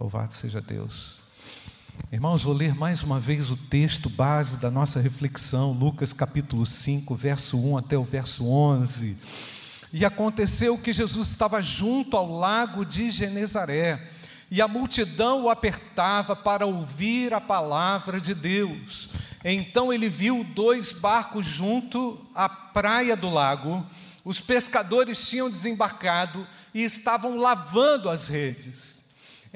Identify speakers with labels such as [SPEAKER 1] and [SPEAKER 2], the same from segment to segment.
[SPEAKER 1] Louvado seja Deus. Irmãos, vou ler mais uma vez o texto base da nossa reflexão, Lucas capítulo 5, verso 1 até o verso 11. E aconteceu que Jesus estava junto ao lago de Genezaré, e a multidão o apertava para ouvir a palavra de Deus. Então ele viu dois barcos junto à praia do lago. Os pescadores tinham desembarcado e estavam lavando as redes.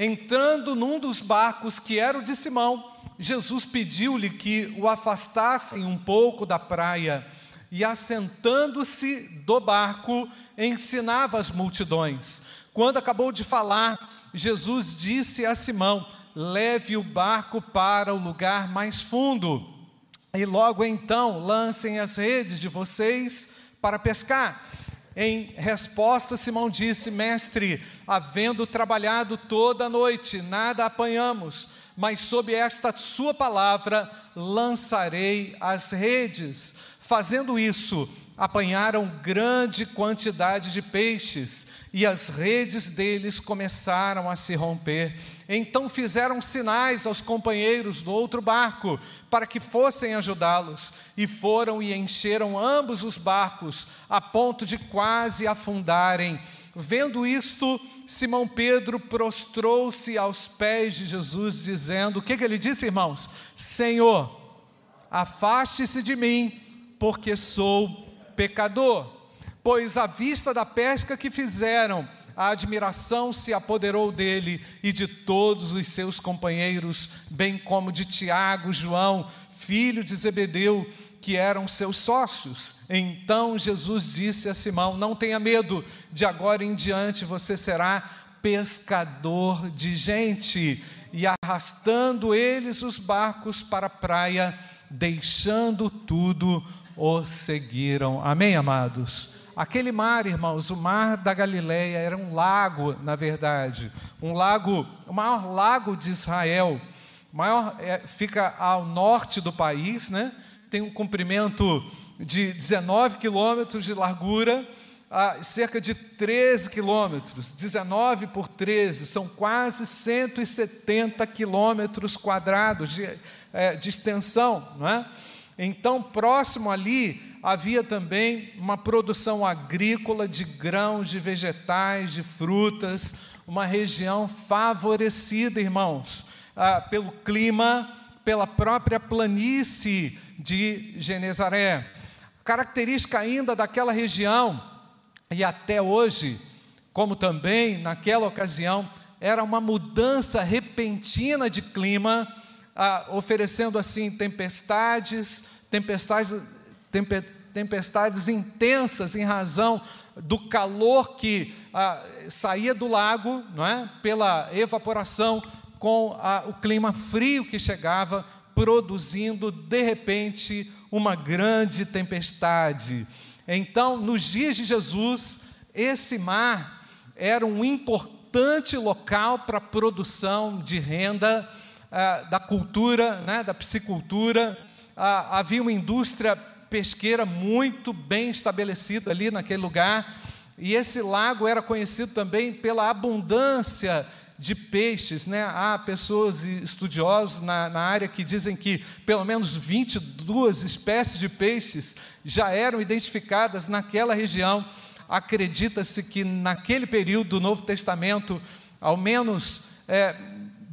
[SPEAKER 1] Entrando num dos barcos que era o de Simão, Jesus pediu-lhe que o afastassem um pouco da praia e, assentando-se do barco, ensinava as multidões. Quando acabou de falar, Jesus disse a Simão: Leve o barco para o lugar mais fundo, e logo então lancem as redes de vocês para pescar. Em resposta, Simão disse: Mestre, havendo trabalhado toda a noite, nada apanhamos, mas sob esta sua palavra lançarei as redes. Fazendo isso, apanharam grande quantidade de peixes e as redes deles começaram a se romper. Então fizeram sinais aos companheiros do outro barco para que fossem ajudá-los, e foram e encheram ambos os barcos, a ponto de quase afundarem. Vendo isto, Simão Pedro prostrou-se aos pés de Jesus, dizendo: O que, que ele disse, irmãos? Senhor, afaste-se de mim, porque sou pecador. Pois à vista da pesca que fizeram, a admiração se apoderou dele e de todos os seus companheiros, bem como de Tiago, João, filho de Zebedeu, que eram seus sócios. Então Jesus disse a Simão: Não tenha medo, de agora em diante você será pescador de gente. E arrastando eles os barcos para a praia, deixando tudo, o seguiram. Amém, amados? Aquele mar, irmãos, o mar da Galileia era um lago, na verdade, um lago, o maior lago de Israel, maior é, fica ao norte do país, né? Tem um comprimento de 19 quilômetros de largura, a cerca de 13 quilômetros, 19 por 13, são quase 170 quilômetros quadrados de, é, de extensão, não é? Então, próximo ali, havia também uma produção agrícola de grãos, de vegetais, de frutas, uma região favorecida, irmãos, ah, pelo clima, pela própria planície de Genezaré. Característica ainda daquela região, e até hoje, como também naquela ocasião, era uma mudança repentina de clima ah, oferecendo assim tempestades, tempestades, tempe, tempestades intensas em razão do calor que ah, saía do lago, não é? pela evaporação, com o clima frio que chegava, produzindo de repente uma grande tempestade. Então, nos dias de Jesus, esse mar era um importante local para produção de renda ah, da cultura, né, da piscicultura. Ah, havia uma indústria pesqueira muito bem estabelecida ali naquele lugar. E esse lago era conhecido também pela abundância de peixes. Né? Há pessoas estudiosos na, na, área que dizem que pelo menos 22 espécies de peixes já eram identificadas naquela região. Acredita-se que naquele período do Novo Testamento, ao menos é,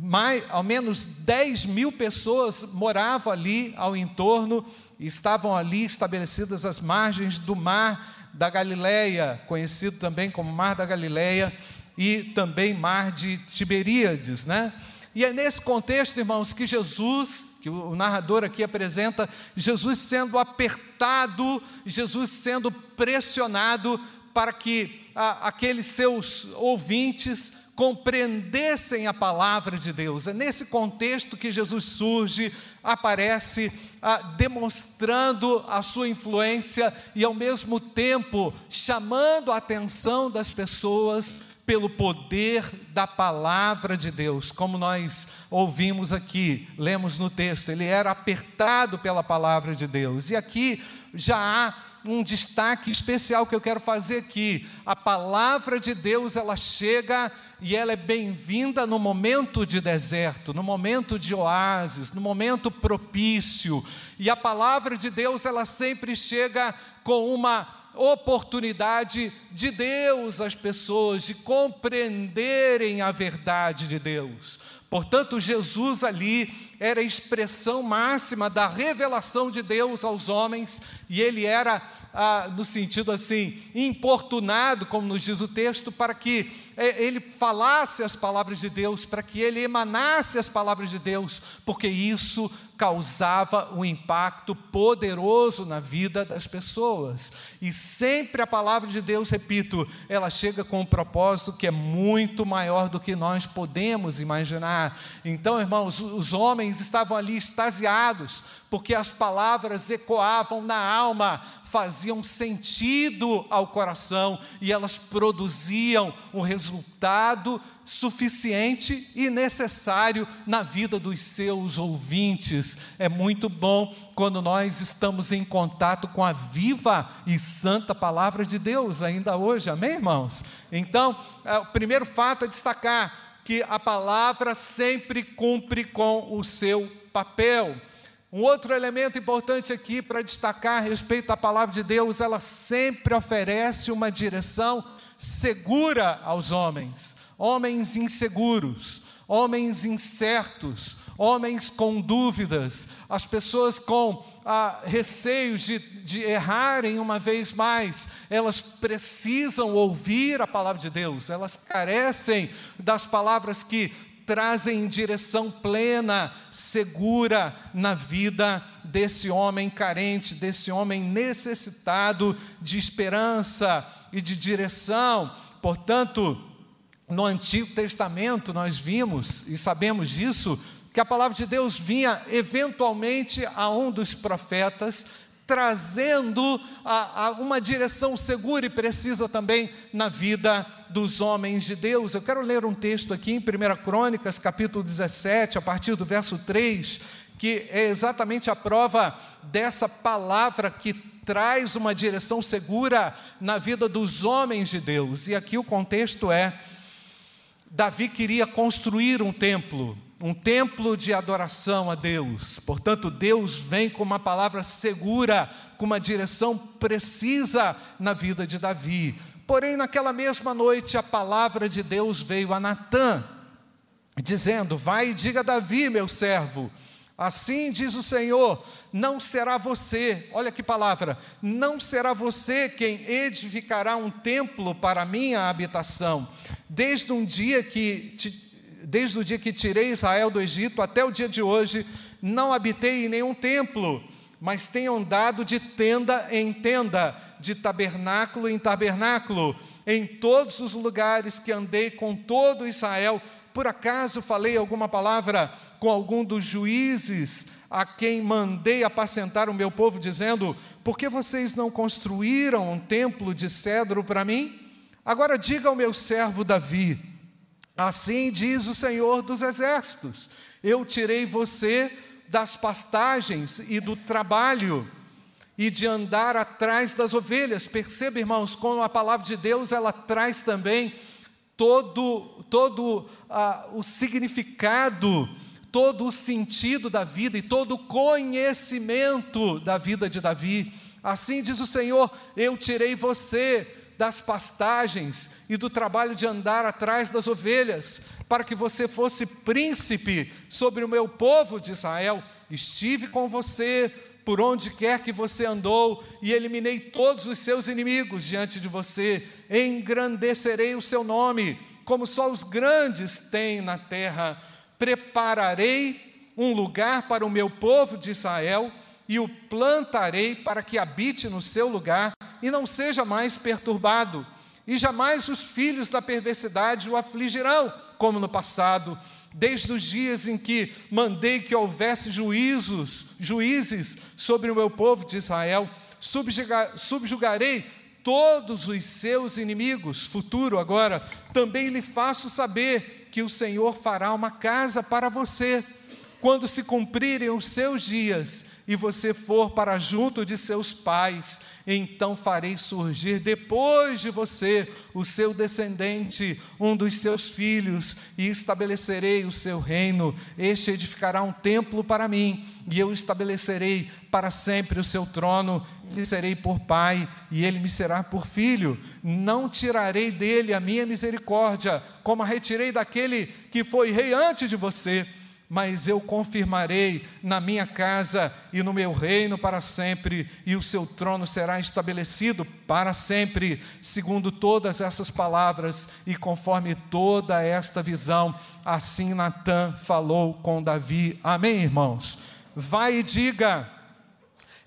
[SPEAKER 1] mais, ao menos 10 mil pessoas moravam ali ao entorno e estavam ali estabelecidas as margens do mar da Galileia, conhecido também como Mar da Galileia e também Mar de Tiberíades, né? E é nesse contexto, irmãos, que Jesus, que o narrador aqui apresenta, Jesus sendo apertado, Jesus sendo pressionado para que a, aqueles seus ouvintes compreendessem a palavra de Deus. É nesse contexto que Jesus surge, aparece, ah, demonstrando a sua influência e, ao mesmo tempo, chamando a atenção das pessoas pelo poder da palavra de Deus, como nós ouvimos aqui, lemos no texto, ele era apertado pela palavra de Deus. E aqui já há um destaque especial que eu quero fazer aqui. A palavra de Deus, ela chega e ela é bem-vinda no momento de deserto, no momento de oásis, no momento propício. E a palavra de Deus, ela sempre chega com uma oportunidade de Deus às pessoas de compreenderem a verdade de Deus. Portanto, Jesus ali era a expressão máxima da revelação de Deus aos homens, e ele era, ah, no sentido assim, importunado, como nos diz o texto, para que eh, ele falasse as palavras de Deus, para que ele emanasse as palavras de Deus, porque isso causava um impacto poderoso na vida das pessoas. E sempre a palavra de Deus, repito, ela chega com um propósito que é muito maior do que nós podemos imaginar. Então, irmãos, os homens estavam ali extasiados, porque as palavras ecoavam na alma, faziam sentido ao coração e elas produziam um resultado suficiente e necessário na vida dos seus ouvintes. É muito bom quando nós estamos em contato com a viva e santa palavra de Deus, ainda hoje, amém, irmãos? Então, é, o primeiro fato é destacar que a palavra sempre cumpre com o seu papel. Um outro elemento importante aqui para destacar a respeito à palavra de Deus, ela sempre oferece uma direção segura aos homens homens inseguros, homens incertos, homens com dúvidas, as pessoas com ah, receios de, de errarem uma vez mais, elas precisam ouvir a palavra de Deus, elas carecem das palavras que trazem direção plena, segura na vida desse homem carente, desse homem necessitado de esperança e de direção. Portanto, no Antigo Testamento nós vimos e sabemos disso, que a palavra de Deus vinha eventualmente a um dos profetas, trazendo a, a uma direção segura e precisa também na vida dos homens de Deus. Eu quero ler um texto aqui em 1 Crônicas, capítulo 17, a partir do verso 3, que é exatamente a prova dessa palavra que traz uma direção segura na vida dos homens de Deus. E aqui o contexto é Davi queria construir um templo, um templo de adoração a Deus. Portanto, Deus vem com uma palavra segura, com uma direção precisa na vida de Davi. Porém, naquela mesma noite, a palavra de Deus veio a Natã, dizendo: Vai e diga a Davi, meu servo, Assim diz o Senhor: não será você, olha que palavra, não será você quem edificará um templo para a minha habitação. Desde um dia que desde o dia que tirei Israel do Egito até o dia de hoje, não habitei em nenhum templo, mas tenho andado de tenda em tenda, de tabernáculo em tabernáculo, em todos os lugares que andei com todo Israel por acaso falei alguma palavra com algum dos juízes a quem mandei apacentar o meu povo, dizendo: Por que vocês não construíram um templo de cedro para mim? Agora diga ao meu servo Davi: Assim diz o Senhor dos Exércitos: Eu tirei você das pastagens e do trabalho e de andar atrás das ovelhas. Perceba, irmãos, como a palavra de Deus ela traz também todo, todo ah, o significado, todo o sentido da vida e todo o conhecimento da vida de Davi. Assim diz o Senhor: Eu tirei você das pastagens e do trabalho de andar atrás das ovelhas, para que você fosse príncipe sobre o meu povo de Israel. Estive com você por onde quer que você andou, e eliminei todos os seus inimigos diante de você, engrandecerei o seu nome, como só os grandes têm na terra. Prepararei um lugar para o meu povo de Israel, e o plantarei para que habite no seu lugar e não seja mais perturbado, e jamais os filhos da perversidade o afligirão, como no passado desde os dias em que mandei que houvesse juízos, juízes sobre o meu povo de Israel, subjugarei todos os seus inimigos, futuro agora, também lhe faço saber que o Senhor fará uma casa para você, quando se cumprirem os seus dias e você for para junto de seus pais, então farei surgir depois de você o seu descendente, um dos seus filhos, e estabelecerei o seu reino. Este edificará um templo para mim, e eu estabelecerei para sempre o seu trono. Lhe serei por pai, e ele me será por filho. Não tirarei dele a minha misericórdia, como a retirei daquele que foi rei antes de você mas eu confirmarei na minha casa e no meu reino para sempre, e o seu trono será estabelecido para sempre, segundo todas essas palavras e conforme toda esta visão. Assim Natã falou com Davi. Amém, irmãos? Vai e diga,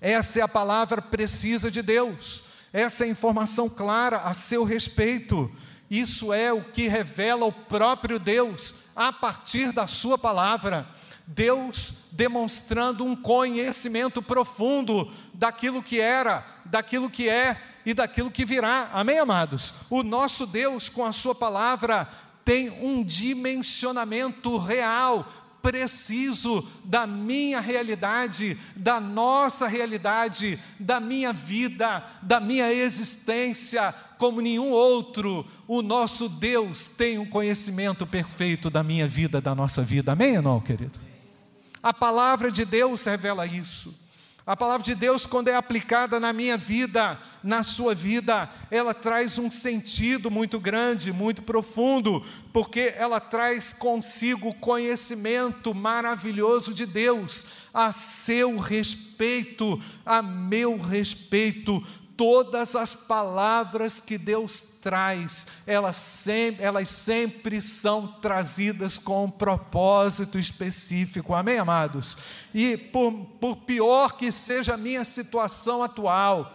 [SPEAKER 1] essa é a palavra precisa de Deus, essa é a informação clara a seu respeito. Isso é o que revela o próprio Deus a partir da Sua palavra. Deus demonstrando um conhecimento profundo daquilo que era, daquilo que é e daquilo que virá. Amém, amados? O nosso Deus, com a Sua palavra, tem um dimensionamento real, preciso da minha realidade, da nossa realidade, da minha vida, da minha existência, como nenhum outro. O nosso Deus tem um conhecimento perfeito da minha vida, da nossa vida. Amém ou não, querido? A palavra de Deus revela isso. A palavra de Deus, quando é aplicada na minha vida, na sua vida, ela traz um sentido muito grande, muito profundo, porque ela traz consigo conhecimento maravilhoso de Deus, a seu respeito, a meu respeito, todas as palavras que Deus traz, elas sempre, elas sempre são trazidas com um propósito específico, amém, amados? E por, por pior que seja a minha situação atual,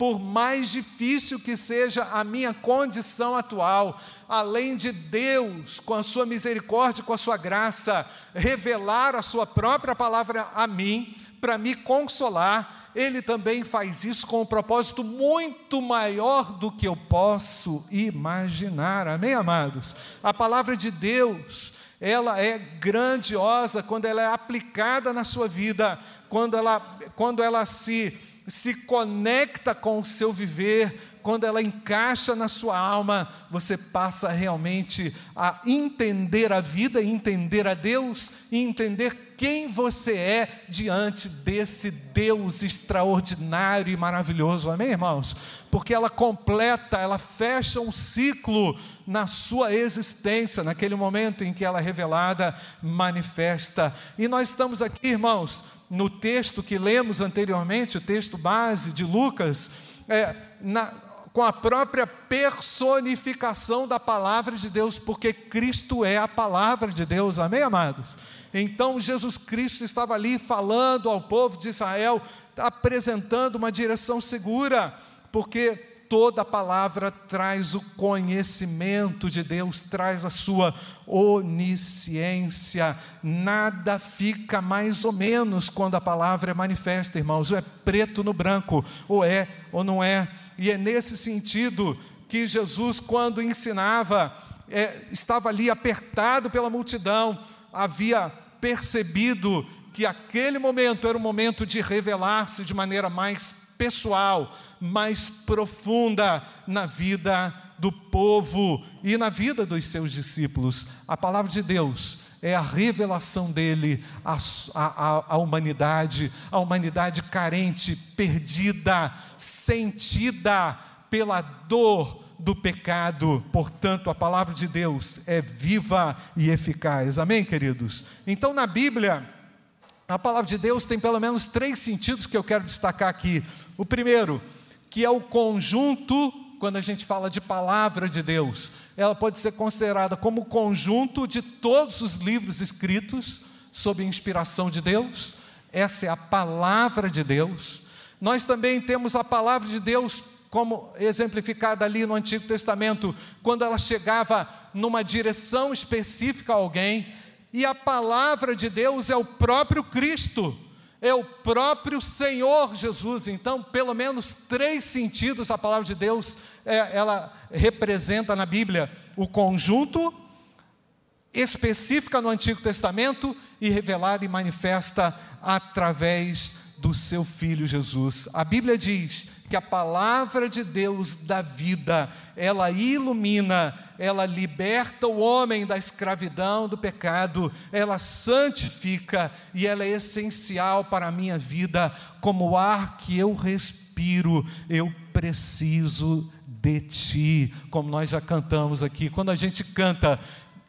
[SPEAKER 1] por mais difícil que seja a minha condição atual, além de Deus, com a sua misericórdia, com a sua graça, revelar a sua própria palavra a mim, para me consolar, ele também faz isso com um propósito muito maior do que eu posso imaginar. Amém, amados? A palavra de Deus, ela é grandiosa quando ela é aplicada na sua vida, quando ela, quando ela se, se conecta com o seu viver, quando ela encaixa na sua alma, você passa realmente a entender a vida, entender a Deus e entender quem você é diante desse Deus extraordinário e maravilhoso. Amém, irmãos? Porque ela completa, ela fecha um ciclo na sua existência, naquele momento em que ela é revelada, manifesta. E nós estamos aqui, irmãos, no texto que lemos anteriormente, o texto base de Lucas, é, na, com a própria personificação da palavra de Deus, porque Cristo é a palavra de Deus, amém, amados? Então Jesus Cristo estava ali falando ao povo de Israel, apresentando uma direção segura, porque toda palavra traz o conhecimento de Deus, traz a sua onisciência. Nada fica mais ou menos quando a palavra é manifesta, irmãos. Ou é preto no branco, ou é ou não é. E é nesse sentido que Jesus, quando ensinava, é, estava ali apertado pela multidão, havia percebido que aquele momento era o momento de revelar-se de maneira mais pessoal, mais profunda na vida do povo e na vida dos seus discípulos. A palavra de Deus é a revelação dele à, à, à, humanidade, a humanidade carente, perdida, sentida pela dor do pecado. Portanto, a palavra de Deus é viva e eficaz. Amém, queridos? Então, na Bíblia, a palavra de Deus tem pelo menos três sentidos que eu quero destacar aqui. O primeiro, que é o conjunto, quando a gente fala de palavra de Deus, ela pode ser considerada como o conjunto de todos os livros escritos sob inspiração de Deus. Essa é a palavra de Deus. Nós também temos a palavra de Deus como exemplificada ali no Antigo Testamento, quando ela chegava numa direção específica a alguém, e a palavra de Deus é o próprio Cristo, é o próprio Senhor Jesus. Então, pelo menos três sentidos a palavra de Deus é, ela representa na Bíblia: o conjunto específica no Antigo Testamento e revelada e manifesta através do seu filho Jesus. A Bíblia diz que a palavra de Deus dá vida, ela ilumina, ela liberta o homem da escravidão, do pecado, ela santifica e ela é essencial para a minha vida, como o ar que eu respiro, eu preciso de ti, como nós já cantamos aqui. Quando a gente canta,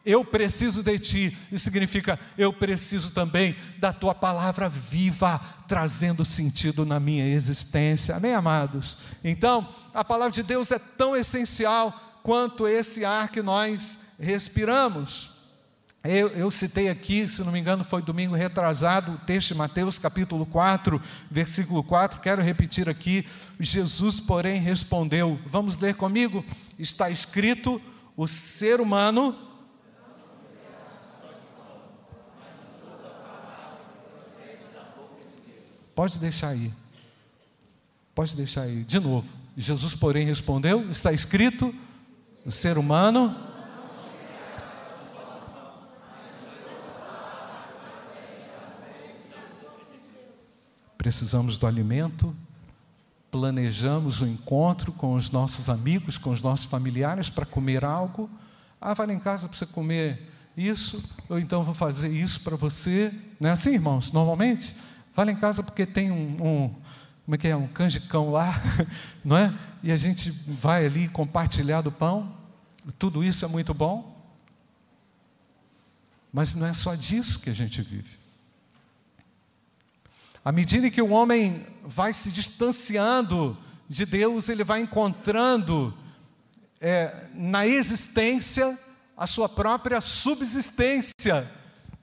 [SPEAKER 1] eu preciso de ti, isso significa eu preciso também da tua palavra viva, trazendo sentido na minha existência. Amém, amados? Então, a palavra de Deus é tão essencial quanto esse ar que nós respiramos. Eu, eu, citei aqui, se não me engano, foi domingo retrasado, o texto de Mateus capítulo 4, versículo 4, quero repetir aqui. Jesus, porém, respondeu: Vamos ler comigo? Está escrito: o ser humano. Pode deixar aí. Pode deixar aí. De novo. Jesus, porém, respondeu: Está escrito: o ser humano precisamos do alimento, planejamos o encontro com os nossos amigos, com os nossos familiares para comer algo. Ah, vai lá em casa para você comer isso, ou então vou fazer isso para você. Não é assim, irmãos? Normalmente, vai lá em casa porque tem um, um como é que é, um canjicão lá, não é? E a gente vai ali compartilhar do pão. Tudo isso é muito bom. Mas não é só disso que a gente vive. À medida que o homem vai se distanciando de Deus, ele vai encontrando é, na existência a sua própria subsistência,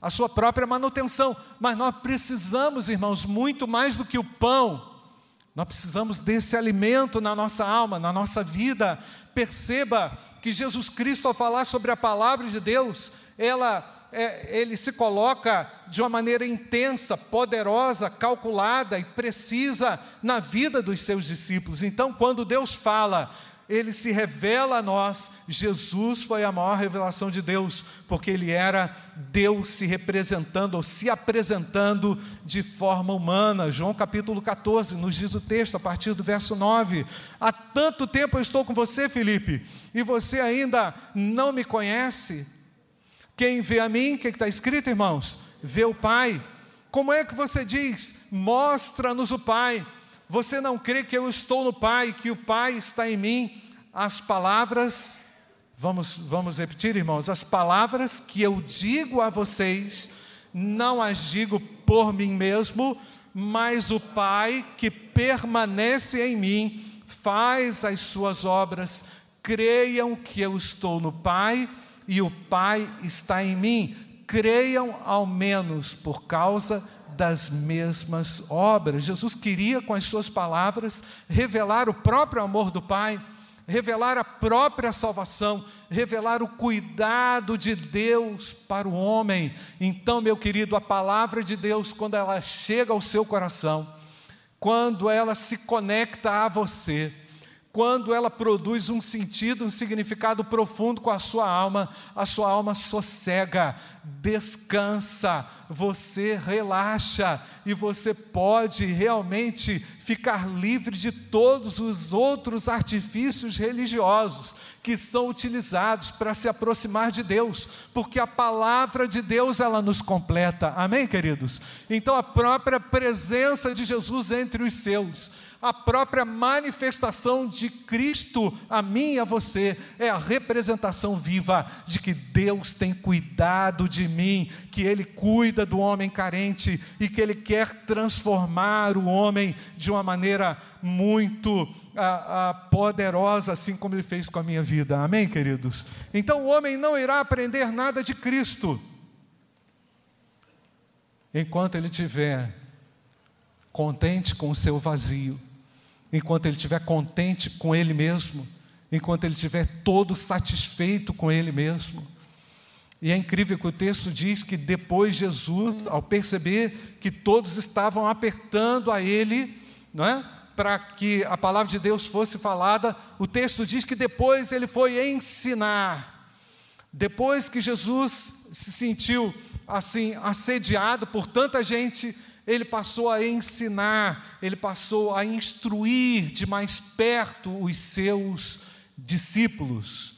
[SPEAKER 1] a sua própria manutenção. Mas nós precisamos, irmãos, muito mais do que o pão. Nós precisamos desse alimento na nossa alma, na nossa vida. Perceba que Jesus Cristo, ao falar sobre a palavra de Deus, ela é, ele se coloca de uma maneira intensa, poderosa, calculada e precisa na vida dos seus discípulos. Então, quando Deus fala, ele se revela a nós. Jesus foi a maior revelação de Deus, porque ele era Deus se representando ou se apresentando de forma humana. João capítulo 14 nos diz o texto, a partir do verso 9: Há tanto tempo eu estou com você, Felipe, e você ainda não me conhece. Quem vê a mim, o que está escrito, irmãos? Vê o Pai. Como é que você diz? Mostra-nos o Pai. Você não crê que eu estou no Pai, que o Pai está em mim? As palavras, vamos, vamos repetir, irmãos, as palavras que eu digo a vocês, não as digo por mim mesmo, mas o Pai que permanece em mim faz as suas obras. Creiam que eu estou no Pai e o Pai está em mim. Creiam ao menos por causa das mesmas obras. Jesus queria, com as suas palavras, revelar o próprio amor do Pai, revelar a própria salvação, revelar o cuidado de Deus para o homem. Então, meu querido, a palavra de Deus, quando ela chega ao seu coração, quando ela se conecta a você, quando ela produz um sentido, um significado profundo com a sua alma, a sua alma sossega, descansa, você relaxa e você pode realmente ficar livre de todos os outros artifícios religiosos que são utilizados para se aproximar de Deus, porque a palavra de Deus ela nos completa. Amém, queridos? Então a própria presença de Jesus entre os seus a própria manifestação de Cristo a mim e a você é a representação viva de que Deus tem cuidado de mim, que Ele cuida do homem carente e que Ele quer transformar o homem de uma maneira muito ah, ah, poderosa, assim como Ele fez com a minha vida. Amém, queridos? Então o homem não irá aprender nada de Cristo enquanto ele estiver contente com o seu vazio enquanto ele estiver contente com ele mesmo, enquanto ele estiver todo satisfeito com ele mesmo. E é incrível que o texto diz que depois Jesus, ao perceber que todos estavam apertando a ele, não é? Para que a palavra de Deus fosse falada, o texto diz que depois ele foi ensinar. Depois que Jesus se sentiu assim assediado por tanta gente, ele passou a ensinar, ele passou a instruir de mais perto os seus discípulos.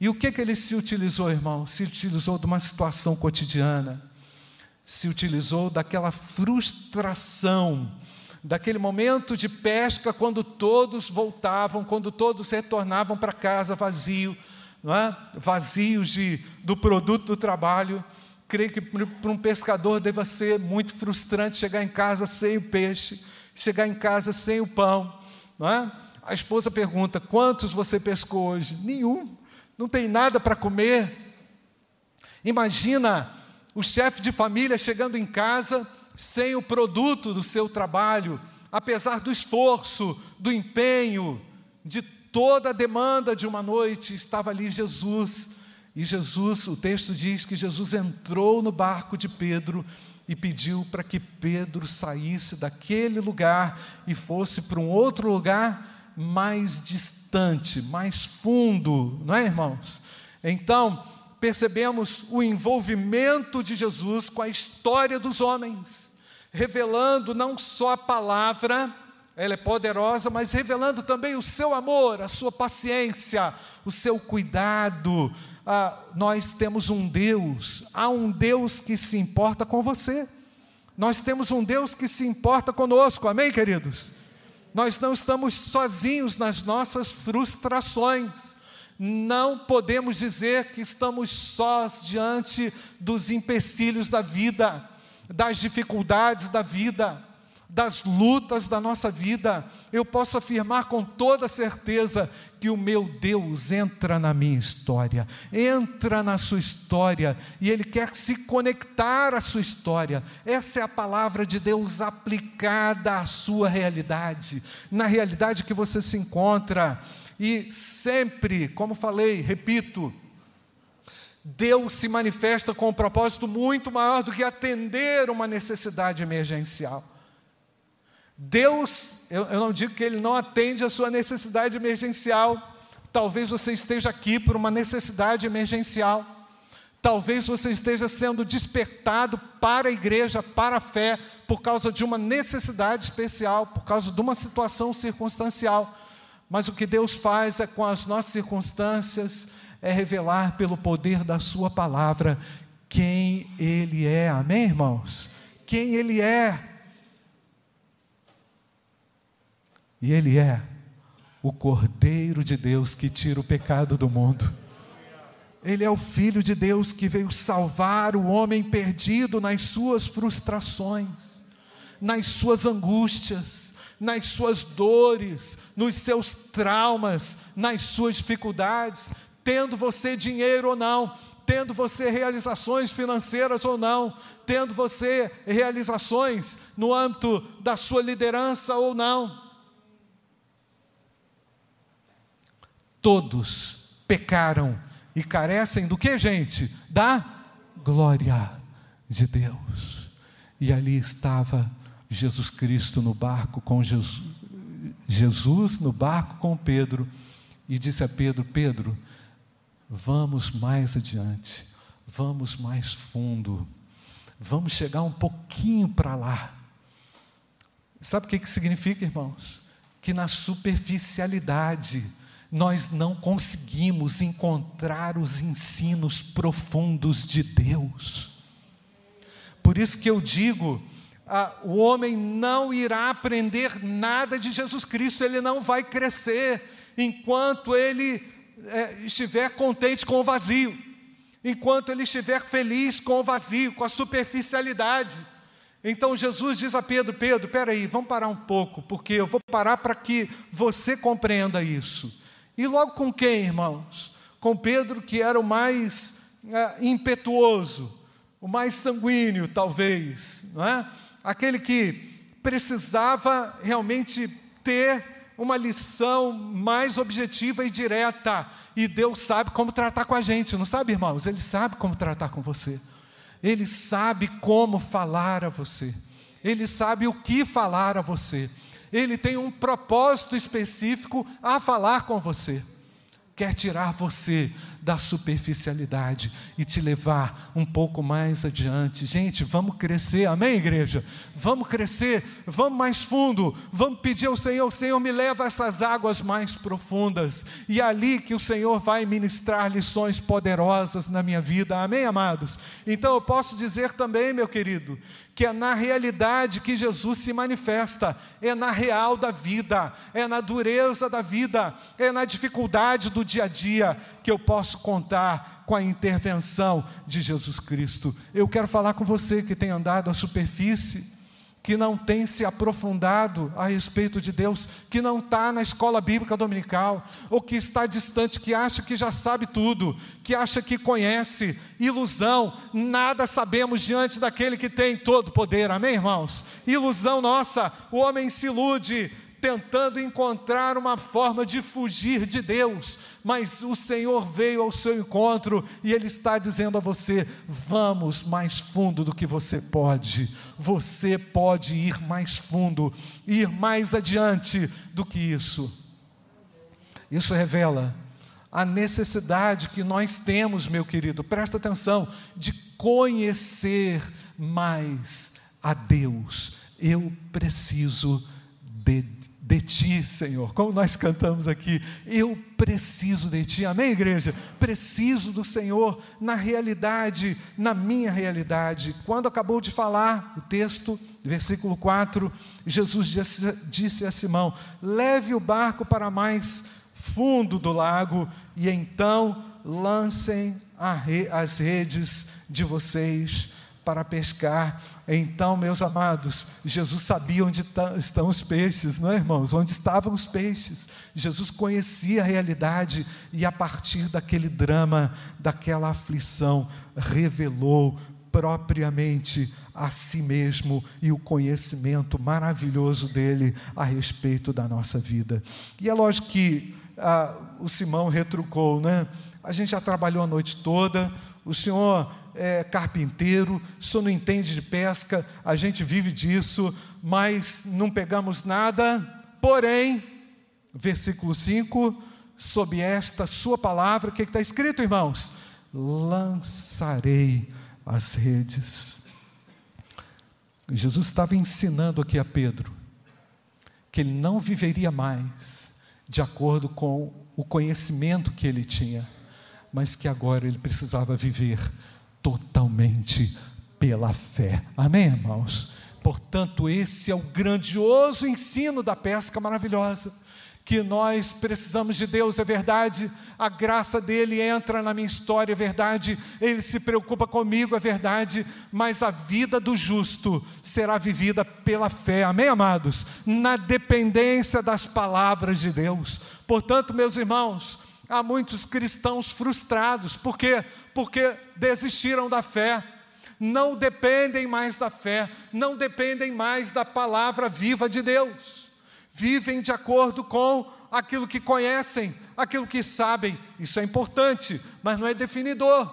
[SPEAKER 1] E o que, que ele se utilizou, irmão? Se utilizou de uma situação cotidiana, se utilizou daquela frustração, daquele momento de pesca, quando todos voltavam, quando todos retornavam para casa vazio, é? vazios de, do produto do trabalho. Creio que para um pescador deva ser muito frustrante chegar em casa sem o peixe, chegar em casa sem o pão. Não é? A esposa pergunta: quantos você pescou hoje? Nenhum, não tem nada para comer. Imagina o chefe de família chegando em casa sem o produto do seu trabalho, apesar do esforço, do empenho, de toda a demanda de uma noite, estava ali Jesus e Jesus, o texto diz que Jesus entrou no barco de Pedro e pediu para que Pedro saísse daquele lugar e fosse para um outro lugar mais distante, mais fundo, não é, irmãos? Então, percebemos o envolvimento de Jesus com a história dos homens, revelando não só a palavra, ela é poderosa, mas revelando também o seu amor, a sua paciência, o seu cuidado, ah, nós temos um Deus, há um Deus que se importa com você. Nós temos um Deus que se importa conosco, amém, queridos? Nós não estamos sozinhos nas nossas frustrações. Não podemos dizer que estamos sós diante dos empecilhos da vida, das dificuldades da vida das lutas da nossa vida, eu posso afirmar com toda certeza que o meu Deus entra na minha história, entra na sua história e Ele quer se conectar à sua história. Essa é a palavra de Deus aplicada à sua realidade, na realidade que você se encontra. E sempre, como falei, repito, Deus se manifesta com um propósito muito maior do que atender uma necessidade emergencial. Deus, eu, eu não digo que Ele não atende a sua necessidade emergencial. Talvez você esteja aqui por uma necessidade emergencial. Talvez você esteja sendo despertado para a igreja, para a fé, por causa de uma necessidade especial, por causa de uma situação circunstancial. Mas o que Deus faz é com as nossas circunstâncias, é revelar pelo poder da Sua palavra quem Ele é. Amém, irmãos? Quem Ele é. E Ele é o Cordeiro de Deus que tira o pecado do mundo. Ele é o Filho de Deus que veio salvar o homem perdido nas suas frustrações, nas suas angústias, nas suas dores, nos seus traumas, nas suas dificuldades, tendo você dinheiro ou não, tendo você realizações financeiras ou não, tendo você realizações no âmbito da sua liderança ou não todos pecaram e carecem do que, gente? Da glória de Deus. E ali estava Jesus Cristo no barco com Jesus, Jesus no barco com Pedro e disse a Pedro: Pedro, vamos mais adiante, vamos mais fundo, vamos chegar um pouquinho para lá. Sabe o que, que significa, irmãos? Que na superficialidade, nós não conseguimos encontrar os ensinos profundos de Deus. Por isso que eu digo, ah, o homem não irá aprender nada de Jesus Cristo, ele não vai crescer enquanto ele é, estiver contente com o vazio, enquanto ele estiver feliz com o vazio, com a superficialidade. Então Jesus diz a Pedro: Pedro, peraí, vamos parar um pouco, porque eu vou parar para que você compreenda isso. E logo com quem, irmãos? Com Pedro, que era o mais é, impetuoso, o mais sanguíneo, talvez, não é? aquele que precisava realmente ter uma lição mais objetiva e direta. E Deus sabe como tratar com a gente, não sabe, irmãos? Ele sabe como tratar com você. Ele sabe como falar a você. Ele sabe o que falar a você. Ele tem um propósito específico a falar com você. Quer tirar você da superficialidade e te levar um pouco mais adiante. Gente, vamos crescer, amém, igreja? Vamos crescer, vamos mais fundo, vamos pedir ao Senhor: Senhor, me leva a essas águas mais profundas, e é ali que o Senhor vai ministrar lições poderosas na minha vida, amém, amados? Então eu posso dizer também, meu querido, que é na realidade que Jesus se manifesta, é na real da vida, é na dureza da vida, é na dificuldade do dia a dia que eu posso contar com a intervenção de Jesus Cristo. Eu quero falar com você que tem andado à superfície que não tem se aprofundado a respeito de Deus, que não está na escola bíblica dominical, ou que está distante, que acha que já sabe tudo, que acha que conhece, ilusão, nada sabemos diante daquele que tem todo poder, amém, irmãos? Ilusão nossa, o homem se ilude, tentando encontrar uma forma de fugir de Deus, mas o Senhor veio ao seu encontro e Ele está dizendo a você: vamos mais fundo do que você pode, você pode ir mais fundo, ir mais adiante do que isso. Isso revela a necessidade que nós temos, meu querido, presta atenção, de conhecer mais a Deus. Eu preciso de de ti, Senhor. Como nós cantamos aqui, eu preciso de ti. Amém, igreja? Preciso do Senhor na realidade, na minha realidade. Quando acabou de falar o texto, versículo 4, Jesus disse, disse a Simão: leve o barco para mais fundo do lago e então lancem as redes de vocês para pescar. Então, meus amados, Jesus sabia onde estão os peixes, não é, irmãos? Onde estavam os peixes. Jesus conhecia a realidade e, a partir daquele drama, daquela aflição, revelou propriamente a si mesmo e o conhecimento maravilhoso dele a respeito da nossa vida. E é lógico que ah, o Simão retrucou, né? A gente já trabalhou a noite toda, o senhor é carpinteiro, senhor não entende de pesca, a gente vive disso, mas não pegamos nada. Porém, versículo 5, sob esta sua palavra, o que está escrito, irmãos? Lançarei as redes. Jesus estava ensinando aqui a Pedro que ele não viveria mais de acordo com o conhecimento que ele tinha mas que agora ele precisava viver totalmente pela fé. Amém, irmãos? Portanto, esse é o grandioso ensino da pesca maravilhosa. Que nós precisamos de Deus, é verdade, a graça dele entra na minha história, é verdade, ele se preocupa comigo, é verdade, mas a vida do justo será vivida pela fé, amém, amados? Na dependência das palavras de Deus. Portanto, meus irmãos, Há muitos cristãos frustrados, por quê? Porque desistiram da fé, não dependem mais da fé, não dependem mais da palavra viva de Deus, vivem de acordo com aquilo que conhecem, aquilo que sabem, isso é importante, mas não é definidor,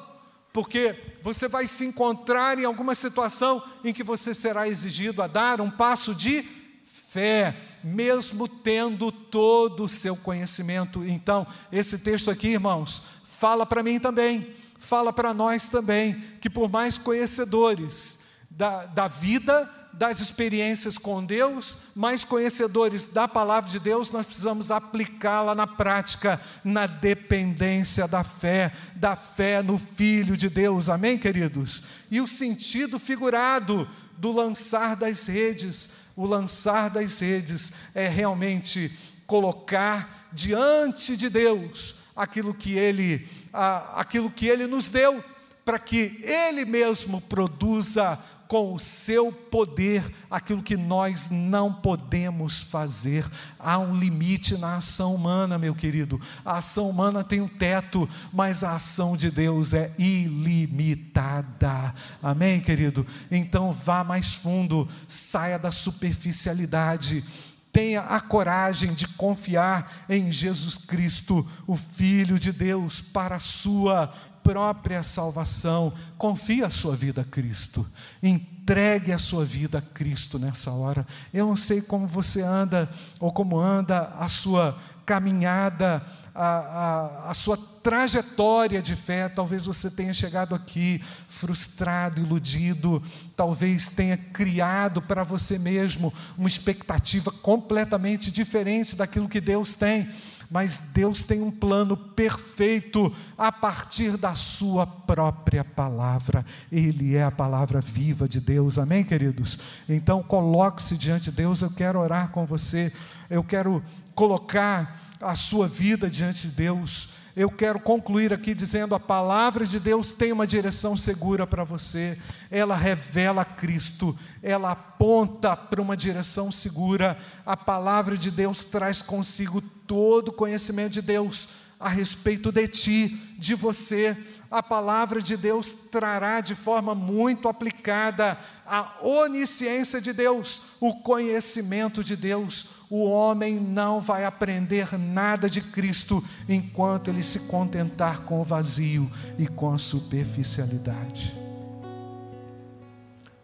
[SPEAKER 1] porque você vai se encontrar em alguma situação em que você será exigido a dar um passo de fé, mesmo tendo todo o seu conhecimento. Então, esse texto aqui, irmãos, fala para mim também, fala para nós também, que por mais conhecedores da, da vida, das experiências com Deus, mais conhecedores da palavra de Deus, nós precisamos aplicá-la na prática, na dependência da fé, da fé no Filho de Deus, amém, queridos? E o sentido figurado do lançar das redes, o lançar das redes é realmente colocar diante de Deus aquilo que Ele, aquilo que Ele nos deu, para que Ele mesmo produza com o seu poder aquilo que nós não podemos fazer. Há um limite na ação humana, meu querido. A ação humana tem um teto, mas a ação de Deus é ilimitada. Amém, querido? Então vá mais fundo, saia da superficialidade tenha a coragem de confiar em Jesus Cristo, o Filho de Deus, para a sua própria salvação. Confie a sua vida a Cristo. Entregue a sua vida a Cristo nessa hora. Eu não sei como você anda ou como anda a sua caminhada, a, a, a sua trajetória de fé. Talvez você tenha chegado aqui frustrado, iludido, talvez tenha criado para você mesmo uma expectativa completamente diferente daquilo que Deus tem. Mas Deus tem um plano perfeito a partir da Sua própria palavra. Ele é a palavra viva de Deus, amém, queridos? Então, coloque-se diante de Deus. Eu quero orar com você, eu quero colocar a sua vida diante de Deus. Eu quero concluir aqui dizendo: a palavra de Deus tem uma direção segura para você, ela revela Cristo, ela aponta para uma direção segura. A palavra de Deus traz consigo todo o conhecimento de Deus a respeito de ti, de você. A palavra de Deus trará de forma muito aplicada a onisciência de Deus, o conhecimento de Deus. O homem não vai aprender nada de Cristo enquanto ele se contentar com o vazio e com a superficialidade.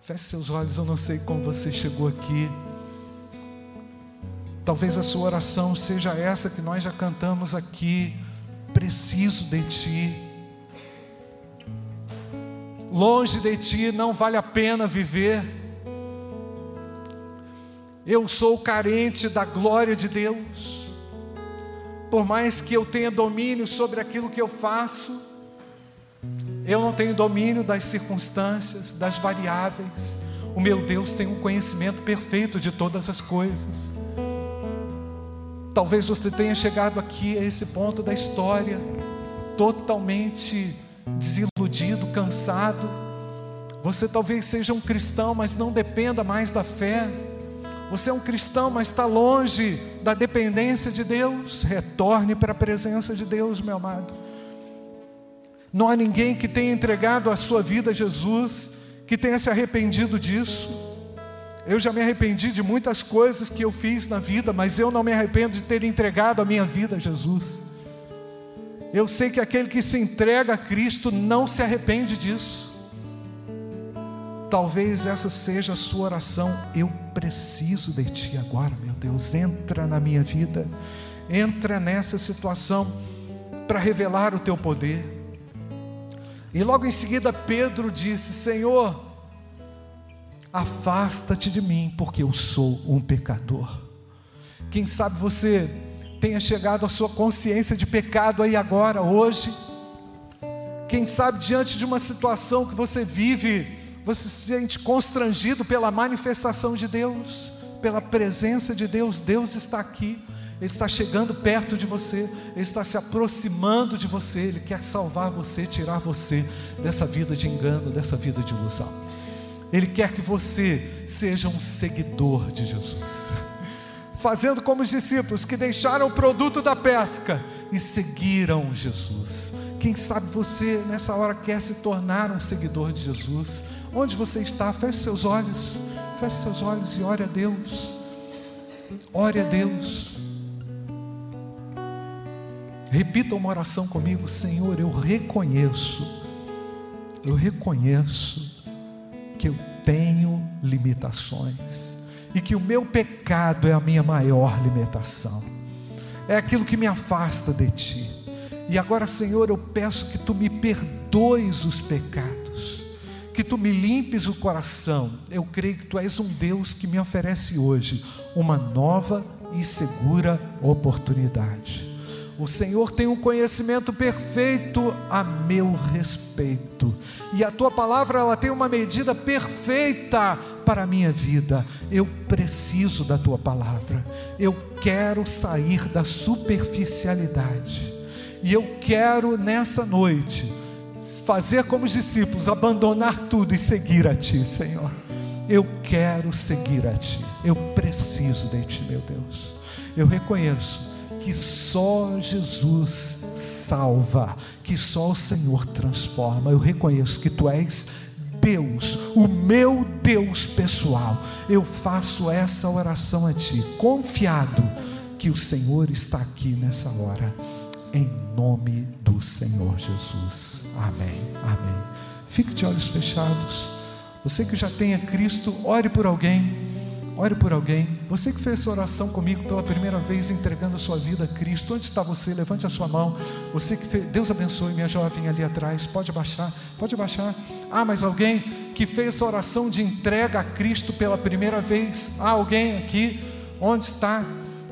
[SPEAKER 1] Feche seus olhos, eu não sei como você chegou aqui. Talvez a sua oração seja essa que nós já cantamos aqui preciso de Ti. Longe de Ti não vale a pena viver. Eu sou carente da glória de Deus. Por mais que eu tenha domínio sobre aquilo que eu faço, eu não tenho domínio das circunstâncias, das variáveis. O meu Deus tem um conhecimento perfeito de todas as coisas. Talvez você tenha chegado aqui a esse ponto da história, totalmente desiludido, cansado. Você talvez seja um cristão, mas não dependa mais da fé. Você é um cristão, mas está longe da dependência de Deus. Retorne para a presença de Deus, meu amado. Não há ninguém que tenha entregado a sua vida a Jesus que tenha se arrependido disso. Eu já me arrependi de muitas coisas que eu fiz na vida, mas eu não me arrependo de ter entregado a minha vida a Jesus. Eu sei que aquele que se entrega a Cristo não se arrepende disso. Talvez essa seja a sua oração. Eu preciso de Ti agora, meu Deus. Entra na minha vida, entra nessa situação para revelar o Teu poder. E logo em seguida, Pedro disse: Senhor, Afasta-te de mim, porque eu sou um pecador. Quem sabe você tenha chegado à sua consciência de pecado aí agora, hoje. Quem sabe diante de uma situação que você vive, você se sente constrangido pela manifestação de Deus, pela presença de Deus. Deus está aqui, Ele está chegando perto de você, Ele está se aproximando de você, Ele quer salvar você, tirar você dessa vida de engano, dessa vida de ilusão. Ele quer que você seja um seguidor de Jesus, fazendo como os discípulos que deixaram o produto da pesca e seguiram Jesus. Quem sabe você nessa hora quer se tornar um seguidor de Jesus? Onde você está? Feche seus olhos, feche seus olhos e ore a Deus. Ore a Deus. Repita uma oração comigo, Senhor, eu reconheço, eu reconheço que eu tenho limitações e que o meu pecado é a minha maior limitação, é aquilo que me afasta de Ti. E agora, Senhor, eu peço que Tu me perdoes os pecados, que Tu me limpes o coração. Eu creio que Tu és um Deus que me oferece hoje uma nova e segura oportunidade. O Senhor tem um conhecimento perfeito a meu respeito. E a tua palavra ela tem uma medida perfeita para a minha vida. Eu preciso da tua palavra. Eu quero sair da superficialidade. E eu quero nessa noite fazer como os discípulos, abandonar tudo e seguir a ti, Senhor. Eu quero seguir a ti. Eu preciso de ti, meu Deus. Eu reconheço que só Jesus salva, que só o Senhor transforma. Eu reconheço que tu és Deus, o meu Deus pessoal. Eu faço essa oração a ti, confiado que o Senhor está aqui nessa hora, em nome do Senhor Jesus. Amém. Amém. Fique de olhos fechados. Você que já tem a Cristo, ore por alguém Ore por alguém. Você que fez essa oração comigo pela primeira vez, entregando a sua vida a Cristo. Onde está você? Levante a sua mão. Você que fez. Deus abençoe minha jovem ali atrás. Pode abaixar. Pode abaixar. Ah, mas alguém que fez essa oração de entrega a Cristo pela primeira vez. Ah, alguém aqui. Onde está?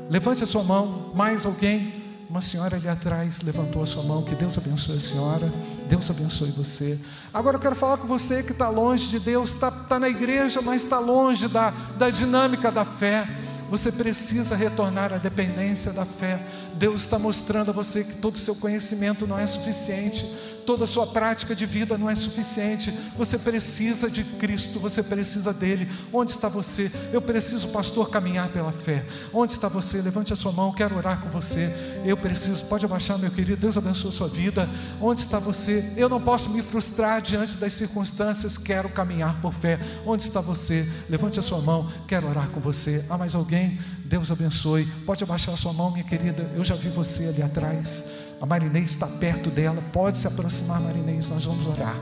[SPEAKER 1] Levante a sua mão. Mais alguém? Uma senhora ali atrás levantou a sua mão. Que Deus abençoe a senhora. Deus abençoe você. Agora eu quero falar com você que está longe de Deus, está tá na igreja, mas está longe da, da dinâmica da fé. Você precisa retornar à dependência da fé. Deus está mostrando a você que todo o seu conhecimento não é suficiente, toda a sua prática de vida não é suficiente. Você precisa de Cristo, você precisa dele. Onde está você? Eu preciso, pastor, caminhar pela fé. Onde está você? Levante a sua mão, quero orar com você. Eu preciso, pode abaixar, meu querido. Deus abençoe a sua vida. Onde está você? Eu não posso me frustrar diante das circunstâncias, quero caminhar por fé. Onde está você? Levante a sua mão, quero orar com você. Há mais alguém? Deus abençoe. Pode abaixar sua mão, minha querida. Eu já vi você ali atrás. A Marinês está perto dela. Pode se aproximar, Marinês. Nós vamos orar.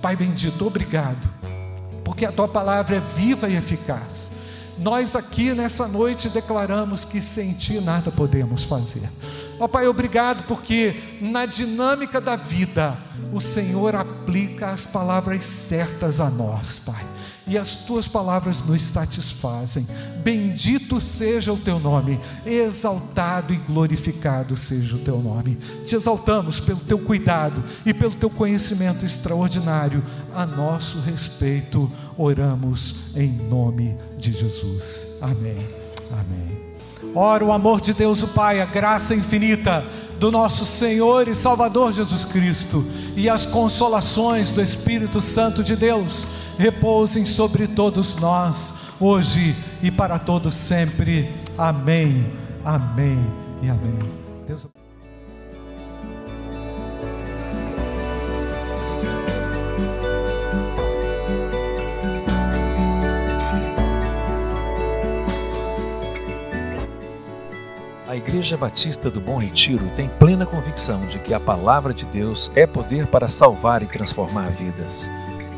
[SPEAKER 1] Pai bendito, obrigado. Porque a tua palavra é viva e eficaz. Nós aqui nessa noite declaramos que sem ti nada podemos fazer. Ó Pai, obrigado porque na dinâmica da vida o Senhor aplica as palavras certas a nós, Pai e as tuas palavras nos satisfazem. Bendito seja o teu nome, exaltado e glorificado seja o teu nome. Te exaltamos pelo teu cuidado e pelo teu conhecimento extraordinário a nosso respeito. Oramos em nome de Jesus. Amém. Amém. Ora o amor de Deus o Pai, a graça infinita do nosso Senhor e Salvador Jesus Cristo e as consolações do Espírito Santo de Deus repousem sobre todos nós, hoje e para todos sempre. Amém, amém e amém. Deus
[SPEAKER 2] A Igreja Batista do Bom Retiro tem plena convicção de que a palavra de Deus é poder para salvar e transformar vidas.